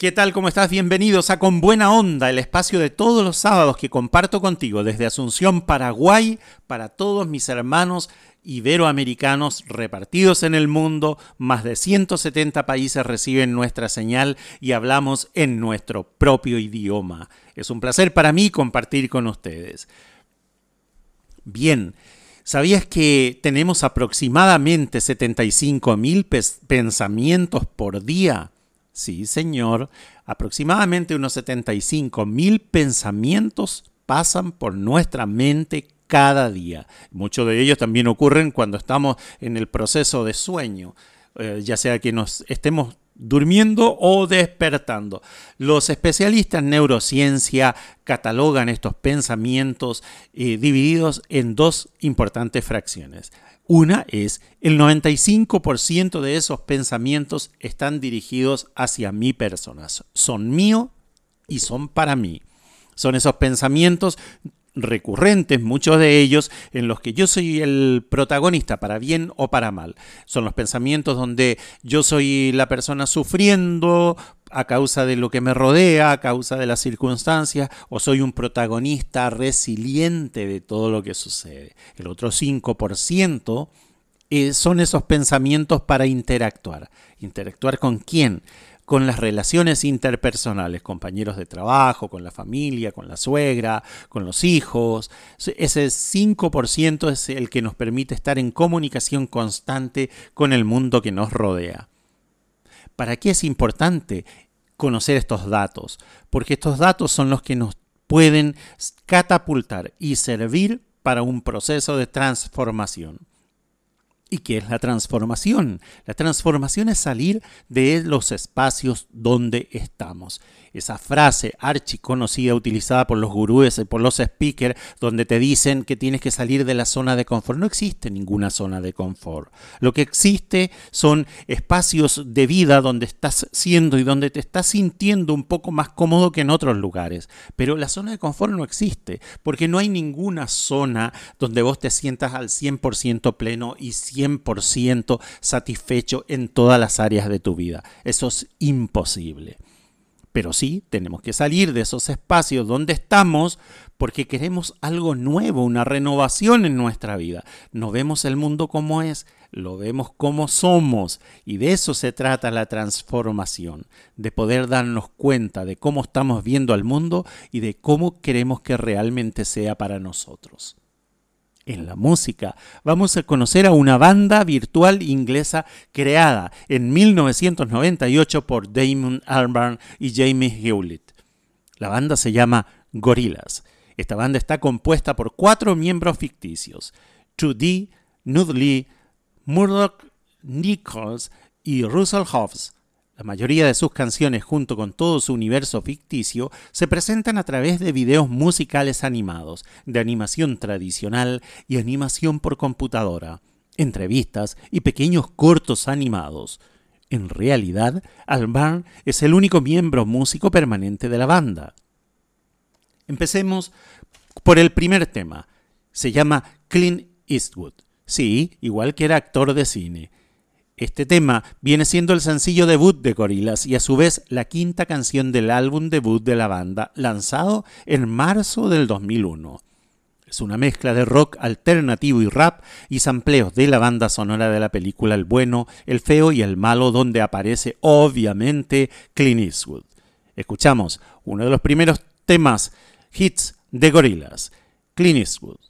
¿Qué tal? ¿Cómo estás? Bienvenidos a Con Buena Onda, el espacio de todos los sábados que comparto contigo desde Asunción, Paraguay, para todos mis hermanos iberoamericanos repartidos en el mundo. Más de 170 países reciben nuestra señal y hablamos en nuestro propio idioma. Es un placer para mí compartir con ustedes. Bien, ¿sabías que tenemos aproximadamente 75 mil pensamientos por día? Sí, señor. Aproximadamente unos 75 mil pensamientos pasan por nuestra mente cada día. Muchos de ellos también ocurren cuando estamos en el proceso de sueño, eh, ya sea que nos estemos durmiendo o despertando. Los especialistas en neurociencia catalogan estos pensamientos eh, divididos en dos importantes fracciones. Una es el 95% de esos pensamientos están dirigidos hacia mi persona. Son mío y son para mí. Son esos pensamientos recurrentes, muchos de ellos, en los que yo soy el protagonista, para bien o para mal. Son los pensamientos donde yo soy la persona sufriendo a causa de lo que me rodea, a causa de las circunstancias, o soy un protagonista resiliente de todo lo que sucede. El otro 5% eh, son esos pensamientos para interactuar. ¿Interactuar con quién? Con las relaciones interpersonales, compañeros de trabajo, con la familia, con la suegra, con los hijos. Ese 5% es el que nos permite estar en comunicación constante con el mundo que nos rodea. ¿Para qué es importante conocer estos datos? Porque estos datos son los que nos pueden catapultar y servir para un proceso de transformación. ¿Y qué es la transformación? La transformación es salir de los espacios donde estamos. Esa frase archiconocida utilizada por los gurúes y por los speakers, donde te dicen que tienes que salir de la zona de confort. No existe ninguna zona de confort. Lo que existe son espacios de vida donde estás siendo y donde te estás sintiendo un poco más cómodo que en otros lugares. Pero la zona de confort no existe, porque no hay ninguna zona donde vos te sientas al 100% pleno y 100% satisfecho en todas las áreas de tu vida. Eso es imposible. Pero sí, tenemos que salir de esos espacios donde estamos porque queremos algo nuevo, una renovación en nuestra vida. No vemos el mundo como es, lo vemos como somos. Y de eso se trata la transformación, de poder darnos cuenta de cómo estamos viendo al mundo y de cómo queremos que realmente sea para nosotros en la música. Vamos a conocer a una banda virtual inglesa creada en 1998 por Damon Albarn y Jamie Hewlett. La banda se llama Gorillaz. Esta banda está compuesta por cuatro miembros ficticios: Trudy, Nudley, Murdoch Nichols y Russell Hobbs. La mayoría de sus canciones, junto con todo su universo ficticio, se presentan a través de videos musicales animados, de animación tradicional y animación por computadora, entrevistas y pequeños cortos animados. En realidad, Albarn es el único miembro músico permanente de la banda. Empecemos por el primer tema. Se llama Clint Eastwood. Sí, igual que era actor de cine. Este tema viene siendo el sencillo debut de Gorillaz y a su vez la quinta canción del álbum debut de la banda, lanzado en marzo del 2001. Es una mezcla de rock alternativo y rap y sampleos de la banda sonora de la película El bueno, el feo y el malo donde aparece obviamente Clint Eastwood. Escuchamos uno de los primeros temas hits de Gorillaz, Clint Eastwood.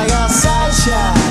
child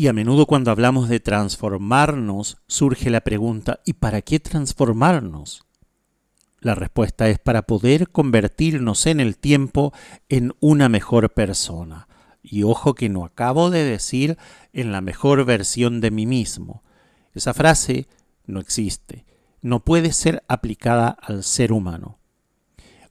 Y a menudo cuando hablamos de transformarnos surge la pregunta, ¿y para qué transformarnos? La respuesta es para poder convertirnos en el tiempo en una mejor persona. Y ojo que no acabo de decir en la mejor versión de mí mismo. Esa frase no existe, no puede ser aplicada al ser humano.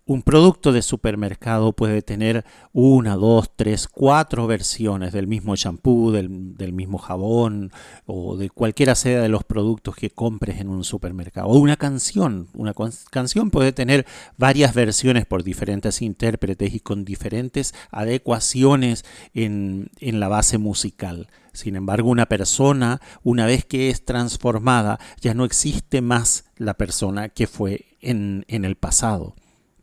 Un producto de supermercado puede tener una, dos, tres, cuatro versiones del mismo champú, del, mismo jabón o de cualquiera sea de los productos que compres en un supermercado. O una canción. Una canción puede tener varias versiones por diferentes intérpretes y con diferentes adecuaciones en, en la base musical. Sin embargo, una persona, una vez que es transformada, ya no existe más la persona que fue en, en el pasado.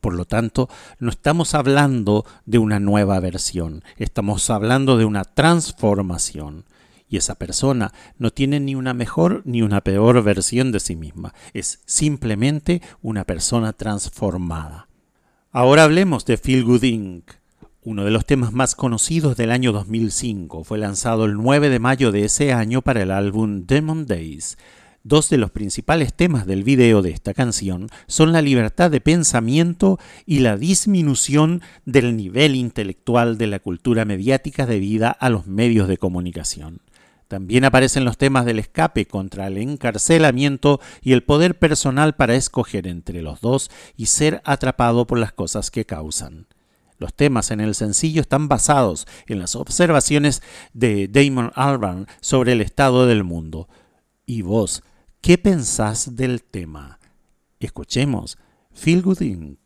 Por lo tanto, no estamos hablando de una nueva versión, estamos hablando de una transformación. Y esa persona no tiene ni una mejor ni una peor versión de sí misma, es simplemente una persona transformada. Ahora hablemos de Feel Good Inc., uno de los temas más conocidos del año 2005. Fue lanzado el 9 de mayo de ese año para el álbum Demon Days. Dos de los principales temas del video de esta canción son la libertad de pensamiento y la disminución del nivel intelectual de la cultura mediática debida a los medios de comunicación. También aparecen los temas del escape contra el encarcelamiento y el poder personal para escoger entre los dos y ser atrapado por las cosas que causan. Los temas en el sencillo están basados en las observaciones de Damon Albarn sobre el estado del mundo. Y vos, ¿Qué pensás del tema? Escuchemos Feel Gooding.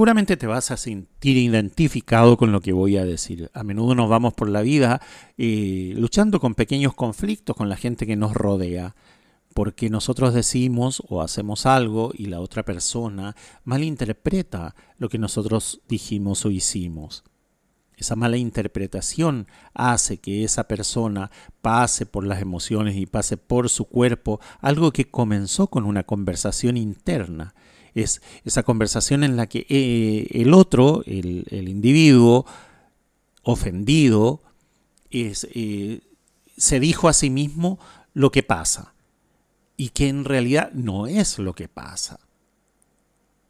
Seguramente te vas a sentir identificado con lo que voy a decir. A menudo nos vamos por la vida eh, luchando con pequeños conflictos con la gente que nos rodea, porque nosotros decimos o hacemos algo y la otra persona malinterpreta lo que nosotros dijimos o hicimos. Esa mala interpretación hace que esa persona pase por las emociones y pase por su cuerpo algo que comenzó con una conversación interna es esa conversación en la que eh, el otro, el, individuo ofendido, eh, se dijo a sí mismo lo que pasa y que en realidad no es lo que pasa.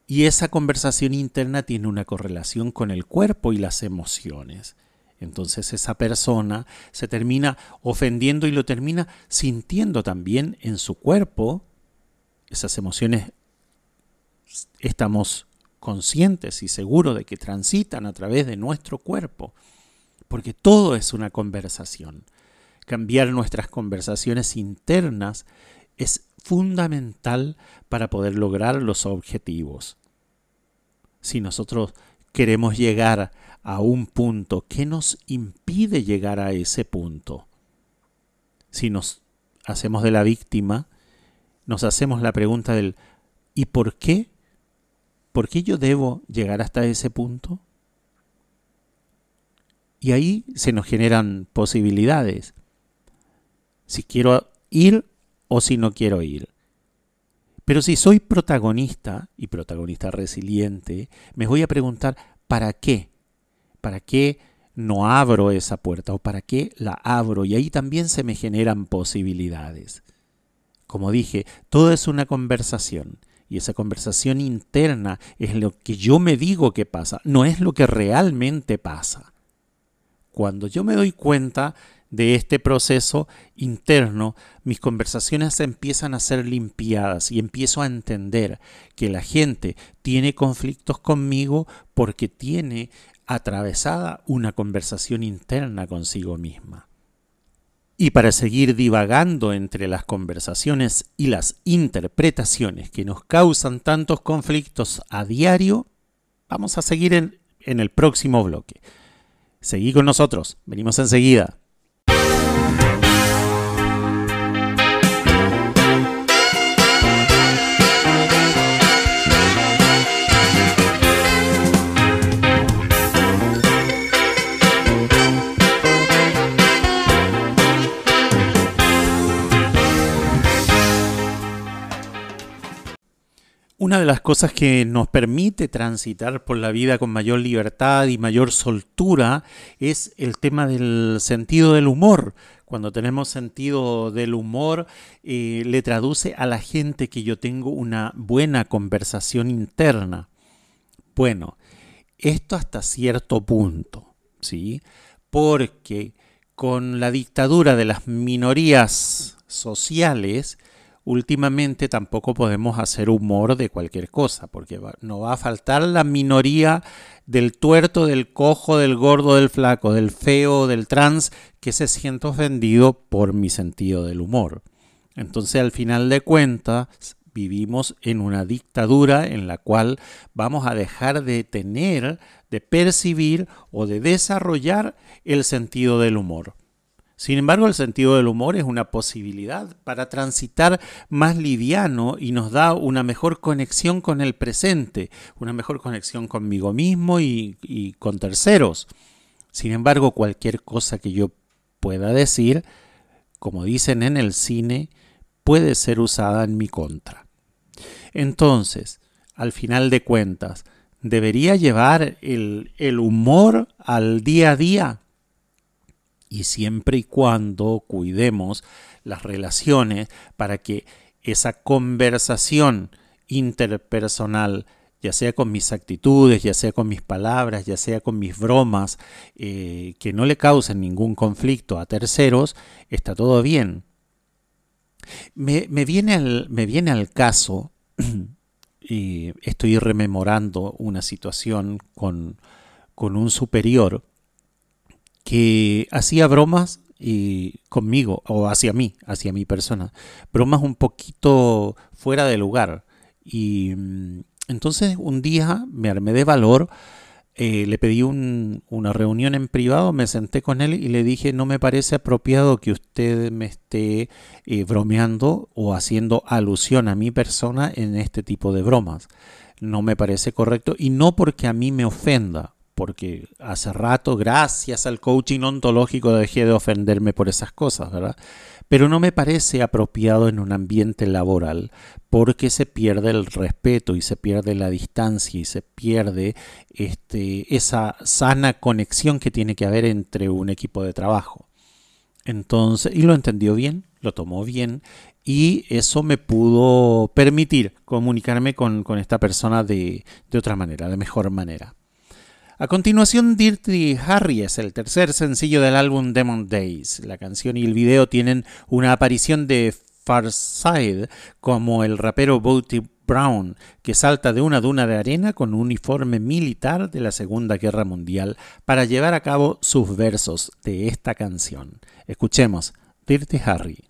Y esa conversación interna tiene una correlación con el cuerpo y las emociones. Entonces esa persona se termina ofendiendo y lo termina sintiendo también en su cuerpo. Esas emociones estamos conscientes y seguros de que transitan a través de nuestro cuerpo, porque todo es una conversación. Cambiar nuestras conversaciones internas es fundamental para poder lograr los objetivos. Si nosotros queremos llegar a un punto, ¿qué nos impide llegar a ese punto? Si nos hacemos de la víctima, nos hacemos la pregunta del ¿y por qué ¿por qué yo debo llegar hasta ese punto? Y ahí se nos generan posibilidades. Si quiero ir o si no quiero ir. Pero si soy protagonista y protagonista resiliente, me voy a preguntar, ¿para qué? ¿Para qué no abro esa puerta o para qué la abro? Y ahí también se me generan posibilidades. Como dije, todo es una conversación y esa conversación interna es lo que yo me digo que pasa, no es lo que realmente pasa. Cuando yo me doy cuenta de este proceso interno, mis conversaciones empiezan a ser limpiadas y empiezo a entender que la gente tiene conflictos conmigo porque tiene atravesada una conversación interna consigo misma. Y para seguir divagando entre las conversaciones y las interpretaciones que nos causan tantos conflictos a diario, vamos a seguir en, el próximo bloque. Seguí con nosotros, venimos enseguida. Una de las cosas que nos permite transitar por la vida con mayor libertad y mayor soltura es el tema del sentido del humor. Cuando tenemos sentido del humor, eh, le traduce a la gente que yo tengo una buena conversación interna. Bueno, esto hasta cierto punto, ¿sí? Porque con la dictadura de las minorías sociales, últimamente tampoco podemos hacer humor de cualquier cosa, porque no va a faltar la minoría del tuerto, del cojo, del gordo, del flaco, del feo, del trans, que se siente ofendido por mi sentido del humor. Entonces, al final de cuentas, vivimos en una dictadura en la cual vamos a dejar de tener, de percibir o de desarrollar el sentido del humor. Sin embargo, el sentido del humor es una posibilidad para transitar más liviano y nos da una mejor conexión con el presente, una mejor conexión conmigo mismo y, con terceros. Sin embargo, cualquier cosa que yo pueda decir, como dicen en el cine, puede ser usada en mi contra. Entonces, al final de cuentas, ¿debería llevar el, humor al día a día? Y siempre y cuando cuidemos las relaciones para que esa conversación interpersonal ya sea con mis actitudes, ya sea con mis palabras, ya sea con mis bromas, eh, que no le causen ningún conflicto a terceros, está todo bien. Me, viene, al, me viene al caso, y estoy rememorando una situación con, con un superior que hacía bromas y conmigo o hacia mí, hacia mi persona, bromas un poquito fuera de lugar. Y mm, entonces un día me armé de valor, eh, le pedí una reunión en privado, me senté con él y le dije, no me parece apropiado que usted me esté eh, bromeando o haciendo alusión a mi persona en este tipo de bromas. No me parece correcto y no porque a mí me ofenda, porque hace rato, gracias al coaching ontológico, dejé de ofenderme por esas cosas, ¿verdad? Pero no me parece apropiado en un ambiente laboral porque se pierde el respeto y se pierde la distancia y se pierde este, esa sana conexión que tiene que haber entre un equipo de trabajo. Entonces, y lo entendió bien, lo tomó bien y eso me pudo permitir comunicarme con, esta persona de, de otra manera, de mejor manera. A continuación, Dirty Harry es el tercer sencillo del álbum Demon Days. La canción y el video tienen una aparición de Farside como el rapero Booty Brown, que salta de una duna de arena con un uniforme militar de la Segunda Guerra Mundial para llevar a cabo sus versos de esta canción. Escuchemos Dirty Harry.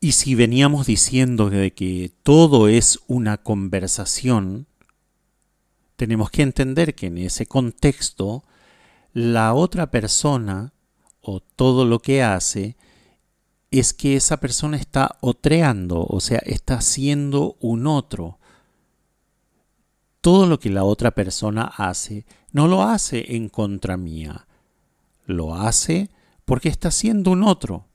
Y si veníamos diciendo de que todo es una conversación, tenemos que entender que en ese contexto la otra persona o todo lo que hace es que esa persona está otreando, o sea, está siendo un otro. Todo lo que la otra persona hace no lo hace en contra mía, lo hace porque está siendo un otro.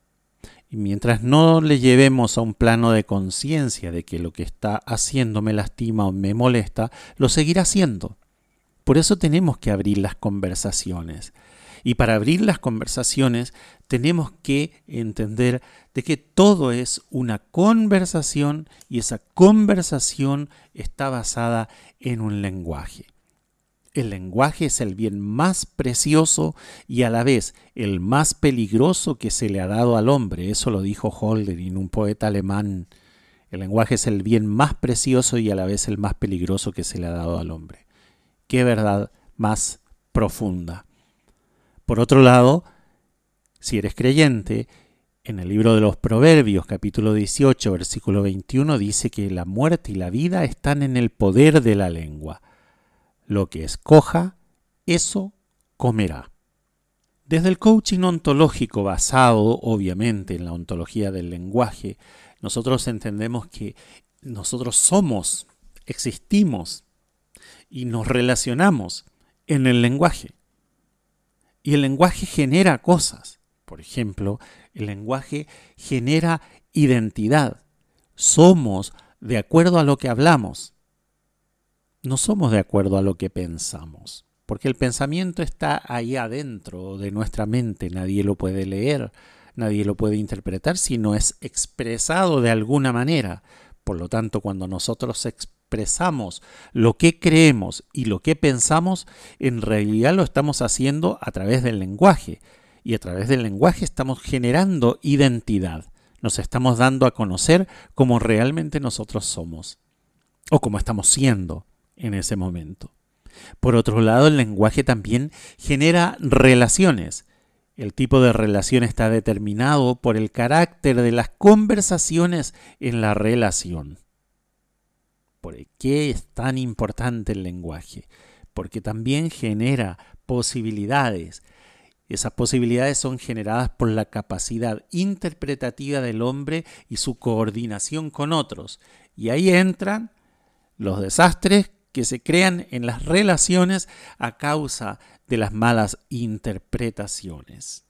Y mientras no le llevemos a un plano de conciencia de que lo que está haciendo me lastima o me molesta, lo seguirá haciendo. Por eso tenemos que abrir las conversaciones. Y para abrir las conversaciones tenemos que entender de que todo es una conversación y esa conversación está basada en un lenguaje. El lenguaje es el bien más precioso y a la vez el más peligroso que se le ha dado al hombre. Eso lo dijo Holderlin, un poeta alemán. El lenguaje es el bien más precioso y a la vez el más peligroso que se le ha dado al hombre. Qué verdad más profunda. Por otro lado, si eres creyente, en el libro de los Proverbios, capítulo 18, versículo 21, dice que la muerte y la vida están en el poder de la lengua. Lo que escoja, eso comerá. Desde el coaching ontológico basado obviamente en la ontología del lenguaje, nosotros entendemos que nosotros somos, existimos y nos relacionamos en el lenguaje. Y el lenguaje genera cosas. Por ejemplo, el lenguaje genera identidad. Somos de acuerdo a lo que hablamos no somos de acuerdo a lo que pensamos, porque el pensamiento está ahí adentro de nuestra mente, nadie lo puede leer, nadie lo puede interpretar si no es expresado de alguna manera. Por lo tanto, cuando nosotros expresamos lo que creemos y lo que pensamos, en realidad lo estamos haciendo a través del lenguaje. Y a través del lenguaje estamos generando identidad. Nos estamos dando a conocer como realmente nosotros somos. O como estamos siendo en ese momento. Por otro lado, el lenguaje también genera relaciones. El tipo de relación está determinado por el carácter de las conversaciones en la relación. ¿Por qué es tan importante el lenguaje? Porque también genera posibilidades. Esas posibilidades son generadas por la capacidad interpretativa del hombre y su coordinación con otros. Y ahí entran los desastres que se crean en las relaciones a causa de las malas interpretaciones.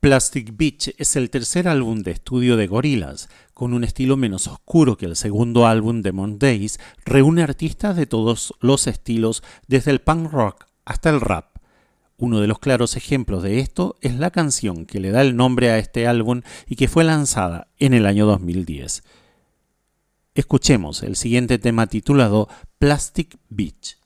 Plastic Beach es el tercer álbum de estudio de Gorillaz, con un estilo menos oscuro que el segundo álbum de Mondays, reúne artistas de todos los estilos, desde el punk rock hasta el rap. Uno de los claros ejemplos de esto es la canción que le da el nombre a este álbum y que fue lanzada en el año 2010. Escuchemos el siguiente tema titulado Plastic Beach.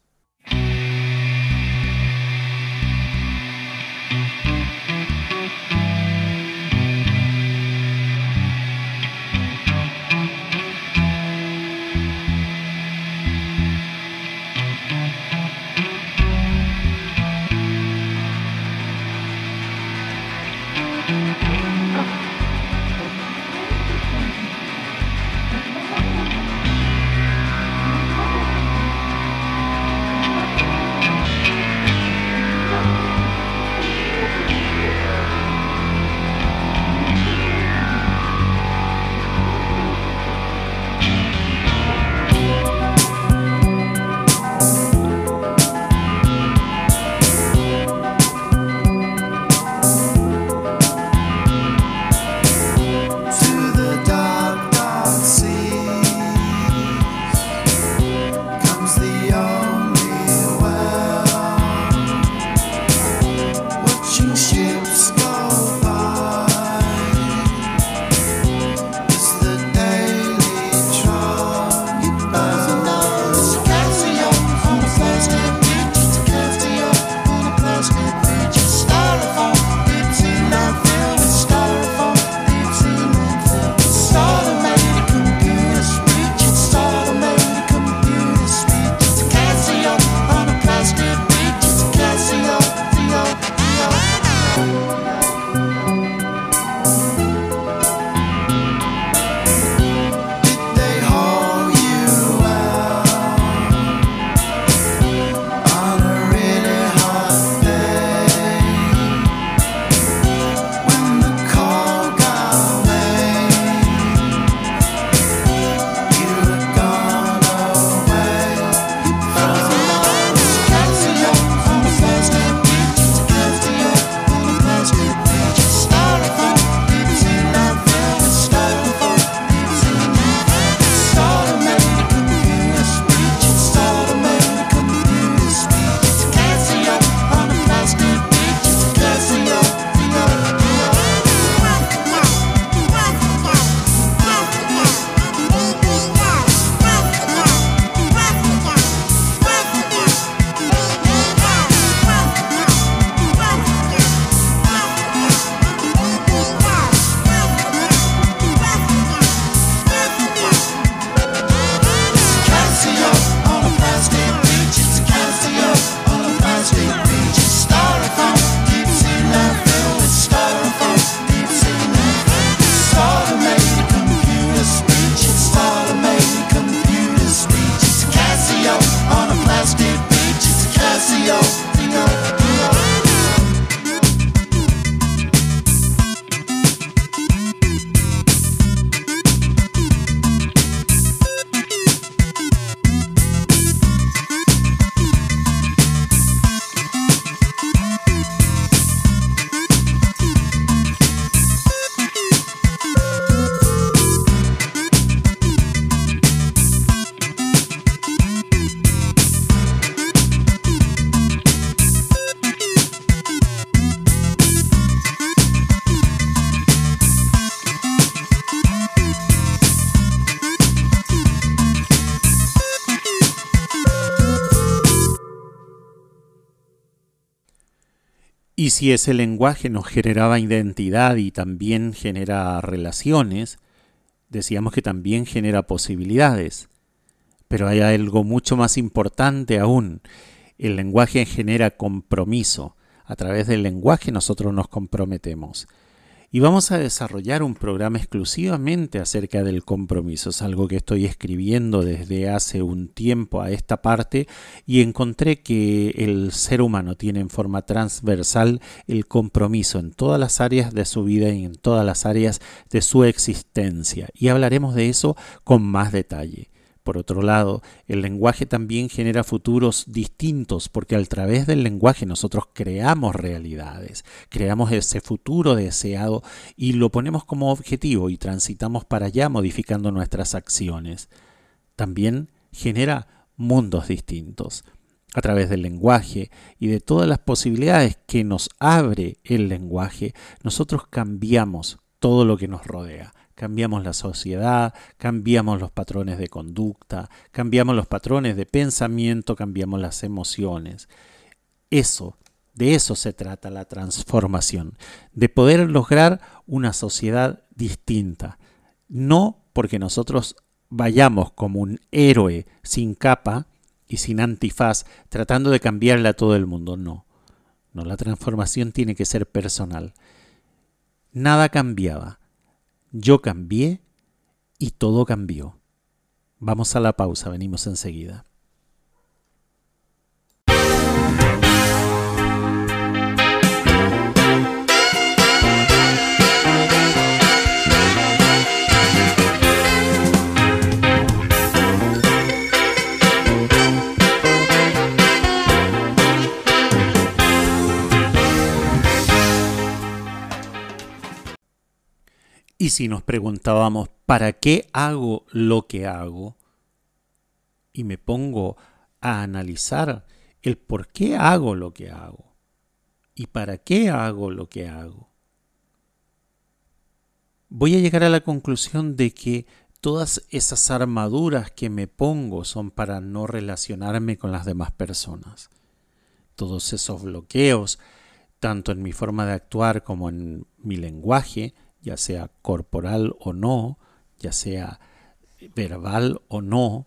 Y si ese lenguaje nos generaba identidad y también genera relaciones, decíamos que también genera posibilidades. Pero hay algo mucho más importante aún. El lenguaje genera compromiso. A través del lenguaje nosotros nos comprometemos y vamos a desarrollar un programa exclusivamente acerca del compromiso. Es algo que estoy escribiendo desde hace un tiempo a esta parte y encontré que el ser humano tiene en forma transversal el compromiso en todas las áreas de su vida y en todas las áreas de su existencia. Y hablaremos de eso con más detalle. Por otro lado, el lenguaje también genera futuros distintos porque a través del lenguaje nosotros creamos realidades, creamos ese futuro deseado y lo ponemos como objetivo y transitamos para allá modificando nuestras acciones. También genera mundos distintos. A través del lenguaje y de todas las posibilidades que nos abre el lenguaje, nosotros cambiamos todo lo que nos rodea cambiamos la sociedad, cambiamos los patrones de conducta, cambiamos los patrones de pensamiento, cambiamos las emociones. Eso, de eso se trata la transformación, de poder lograr una sociedad distinta. No porque nosotros vayamos como un héroe sin capa y sin antifaz tratando de cambiarle a todo el mundo, no. No, la transformación tiene que ser personal. Nada cambiaba yo cambié y todo cambió. Vamos a la pausa, venimos enseguida. Y si nos preguntábamos, ¿para qué hago lo que hago? Y me pongo a analizar el por qué hago lo que hago y para qué hago lo que hago. Voy a llegar a la conclusión de que todas esas armaduras que me pongo son para no relacionarme con las demás personas. Todos esos bloqueos, tanto en mi forma de actuar como en mi lenguaje, ya sea corporal o no, ya sea verbal o no,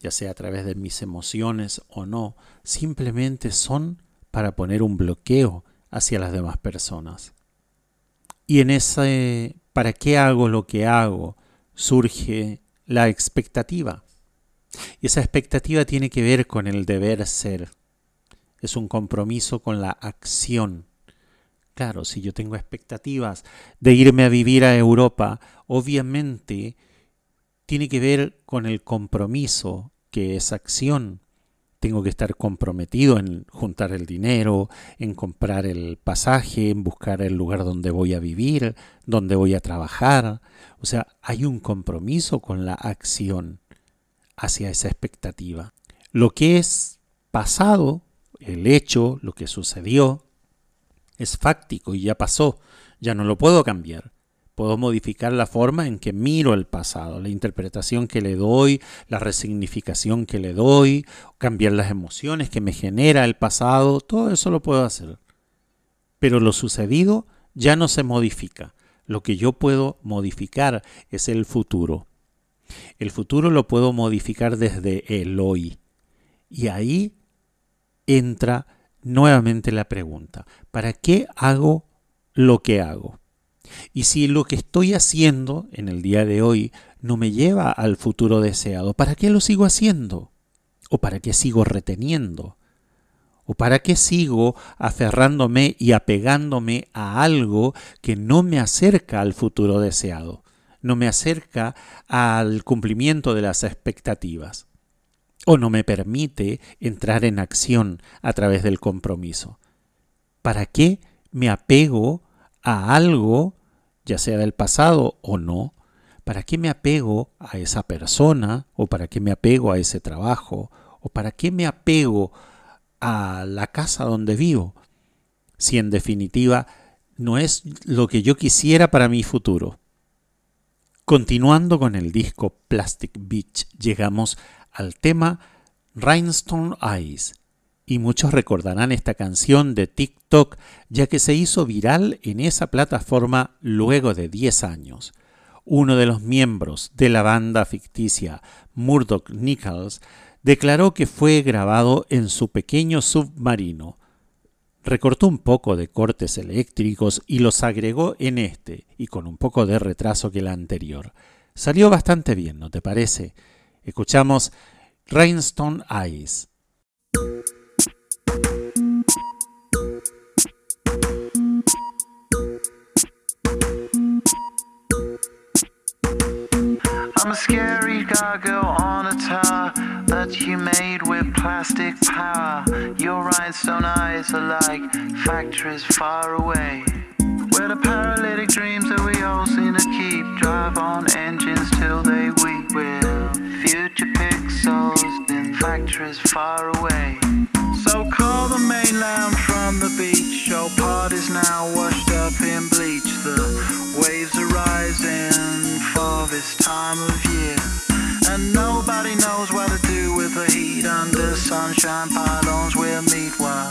ya sea a través de mis emociones o no, simplemente son para poner un bloqueo hacia las demás personas. Y en ese ¿para qué hago lo que hago? surge la expectativa. Y esa expectativa tiene que ver con el deber ser. Es un compromiso con la acción. Claro, si yo tengo expectativas de irme a vivir a Europa, obviamente tiene que ver con el compromiso que es acción. Tengo que estar comprometido en juntar el dinero, en comprar el pasaje, en buscar el lugar donde voy a vivir, donde voy a trabajar. O sea, hay un compromiso con la acción hacia esa expectativa. Lo que es pasado, el hecho, lo que sucedió, es fáctico y ya pasó, ya no lo puedo cambiar. Puedo modificar la forma en que miro el pasado, la interpretación que le doy, la resignificación que le doy, cambiar las emociones que me genera el pasado, todo eso lo puedo hacer. Pero lo sucedido ya no se modifica. Lo que yo puedo modificar es el futuro. El futuro lo puedo modificar desde el hoy. Y ahí entra nuevamente la pregunta, ¿para qué hago lo que hago? Y si lo que estoy haciendo en el día de hoy no me lleva al futuro deseado, ¿para qué lo sigo haciendo? ¿O para qué sigo reteniendo? ¿O para qué sigo aferrándome y apegándome a algo que no me acerca al futuro deseado? No me acerca al cumplimiento de las expectativas o no me permite entrar en acción a través del compromiso. ¿Para qué me apego a algo, ya sea del pasado o no? ¿Para qué me apego a esa persona o para qué me apego a ese trabajo o para qué me apego a la casa donde vivo? Si en definitiva no es lo que yo quisiera para mi futuro. Continuando con el disco Plastic Beach, llegamos al tema Rhinestone Eyes, Y muchos recordarán esta canción de TikTok, ya que se hizo viral en esa plataforma luego de 10 años. Uno de los miembros de la banda ficticia Murdoch Nichols declaró que fue grabado en su pequeño submarino. Recortó un poco de cortes eléctricos y los agregó en este, y con un poco de retraso que el anterior. Salió bastante bien, ¿no te parece? Escuchamos Rainstone Eyes. I'm a scary gargoyle on a tower that you made with plastic power. Your rhinestone eyes are like factories far away. Factories far away. So call the mainland from the beach. Your part is now washed up in bleach. The waves are rising for this time of year. And nobody knows what to do with the heat under sunshine pylons we'll meet while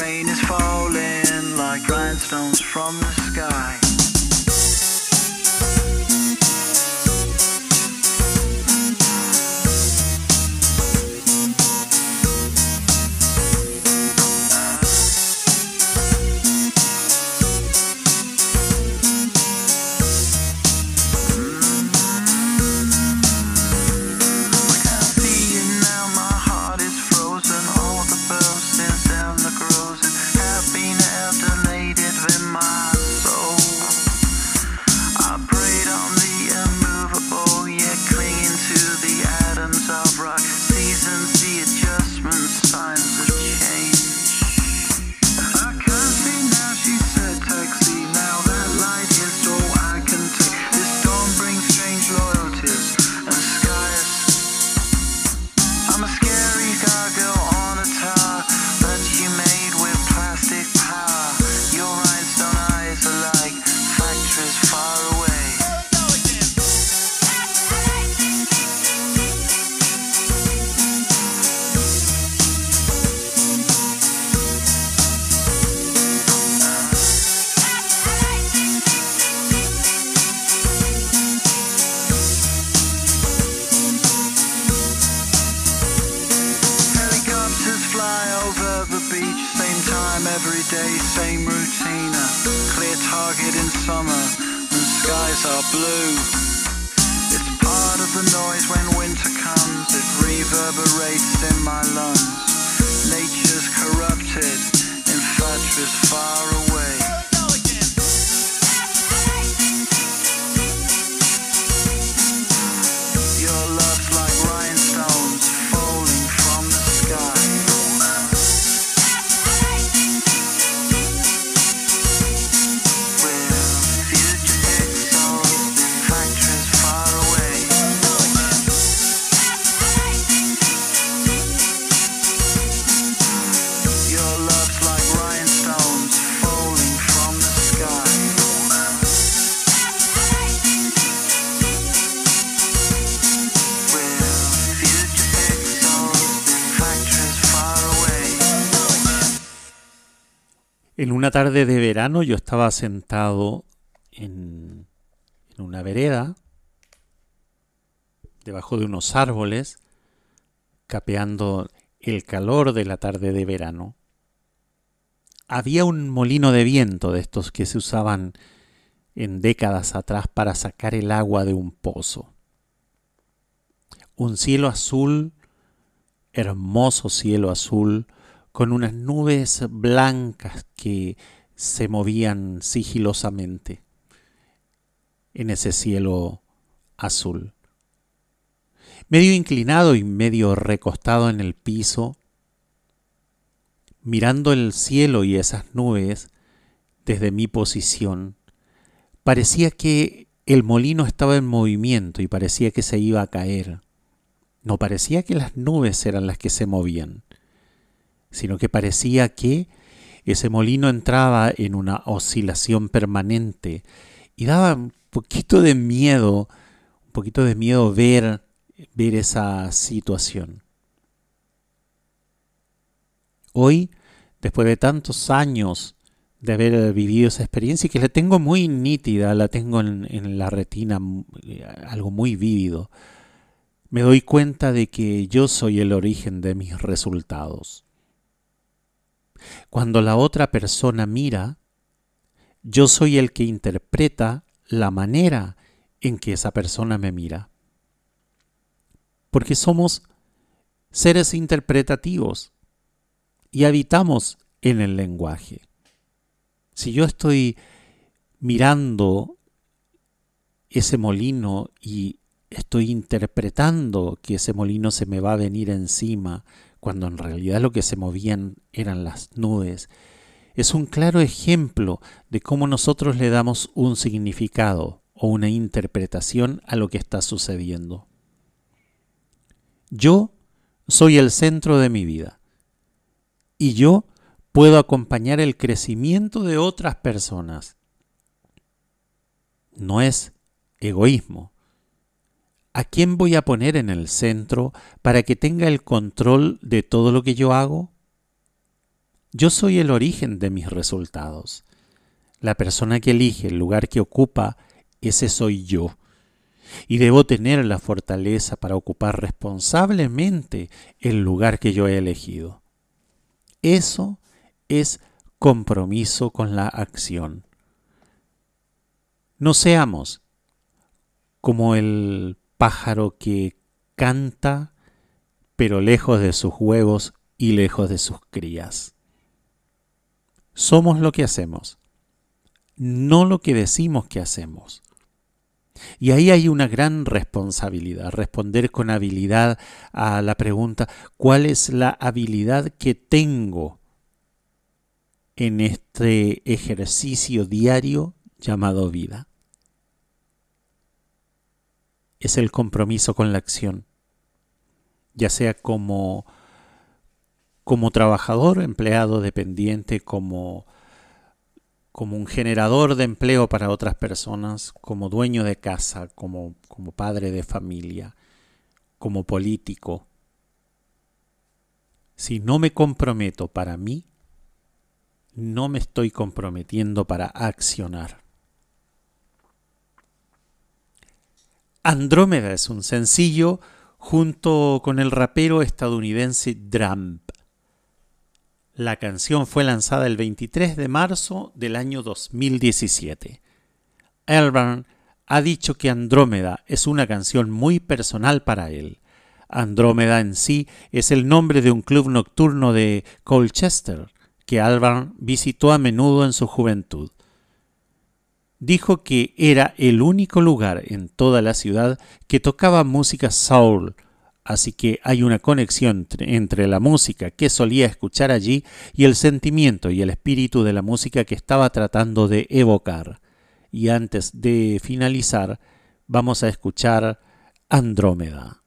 rain is falling like grindstones from the sky. Una tarde de verano yo estaba sentado en, en una vereda, debajo de unos árboles, capeando el calor de la tarde de verano. Había un molino de viento de estos que se usaban en décadas atrás para sacar el agua de un pozo. Un cielo azul, hermoso cielo azul, con unas nubes blancas que se movían sigilosamente en ese cielo azul. Medio inclinado y medio recostado en el piso, mirando el cielo y esas nubes desde mi posición, parecía que el molino estaba en movimiento y parecía que se iba a caer. No parecía que las nubes eran las que se movían sino que parecía que ese molino entraba en una oscilación permanente y daba un poquito de miedo, un poquito de miedo ver, ver esa situación. Hoy, después de tantos años de haber vivido esa experiencia y que la tengo muy nítida, la tengo en, en la retina, eh, algo muy vívido, me doy cuenta de que yo soy el origen de mis resultados. Cuando la otra persona mira, yo soy el que interpreta la manera en que esa persona me mira. Porque somos seres interpretativos y habitamos en el lenguaje. Si yo estoy mirando ese molino y estoy interpretando que ese molino se me va a venir encima, cuando en realidad lo que se movían eran las nubes, es un claro ejemplo de cómo nosotros le damos un significado o una interpretación a lo que está sucediendo. Yo soy el centro de mi vida y yo puedo acompañar el crecimiento de otras personas. No es egoísmo. ¿A quién voy a poner en el centro para que tenga el control de todo lo que yo hago? Yo soy el origen de mis resultados. La persona que elige el lugar que ocupa, ese soy yo. Y debo tener la fortaleza para ocupar responsablemente el lugar que yo he elegido. Eso es compromiso con la acción. No seamos como el pájaro que canta, pero lejos de sus huevos y lejos de sus crías. Somos lo que hacemos, no lo que decimos que hacemos. Y ahí hay una gran responsabilidad, responder con habilidad a la pregunta, ¿cuál es la habilidad que tengo en este ejercicio diario llamado vida? Es el compromiso con la acción, ya sea como, como trabajador, empleado, dependiente, como como un generador de empleo para otras personas, como dueño de casa, como, como padre de familia, como político. Si no me comprometo para mí, no me estoy comprometiendo para accionar. Andrómeda es un sencillo junto con el rapero estadounidense Dramp. La canción fue lanzada el 23 de marzo del año 2017. Elvan ha dicho que Andrómeda es una canción muy personal para él. Andrómeda en sí es el nombre de un club nocturno de Colchester que Alban visitó a menudo en su juventud. Dijo que era el único lugar en toda la ciudad que tocaba música soul, Así que hay una conexión entre la música que solía escuchar allí y el sentimiento y el espíritu de la música que estaba tratando de evocar. Y antes de finalizar, vamos a escuchar Andrómeda.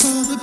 for the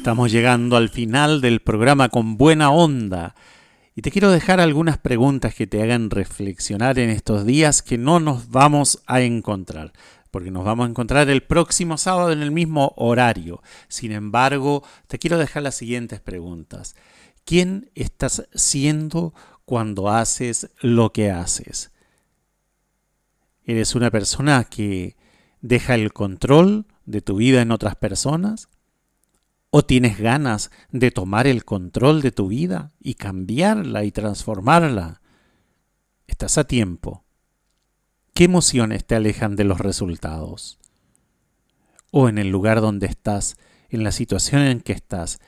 estamos llegando al final del programa con buena onda. Y te quiero dejar algunas preguntas que te hagan reflexionar en estos días que no nos vamos a encontrar. Porque nos vamos a encontrar el próximo sábado en el mismo horario. Sin embargo, te quiero dejar las siguientes preguntas. ¿Quién estás siendo cuando haces lo que haces? ¿Eres una persona que deja el control de tu vida en otras personas? ¿O tienes ganas de tomar el control de tu vida y cambiarla y transformarla? Estás a tiempo. ¿Qué emociones te alejan de los resultados? ¿O en el lugar donde estás, en la situación en que estás,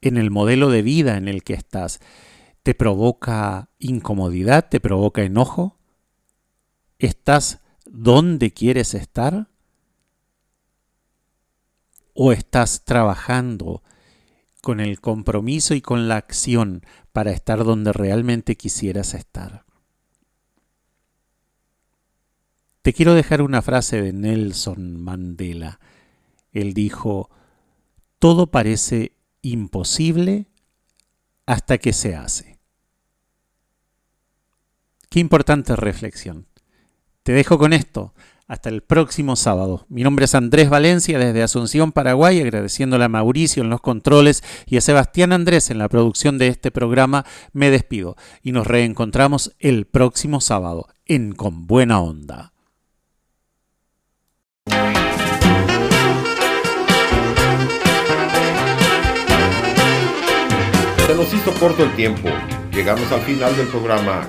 en el modelo de vida en el que estás, te provoca incomodidad, te provoca enojo? ¿Estás donde quieres estar? O estás trabajando con el compromiso y con la acción para estar donde realmente quisieras estar. Te quiero dejar una frase de Nelson Mandela. Él dijo, todo parece imposible hasta que se hace. Qué importante reflexión. Te dejo con esto. Hasta el próximo sábado. Mi nombre es Andrés Valencia desde Asunción, Paraguay, agradeciéndole a Mauricio en los controles y a Sebastián Andrés en la producción de este programa. Me despido y nos reencontramos el próximo sábado en Con Buena Onda. Se nos hizo corto el tiempo. Llegamos al final del programa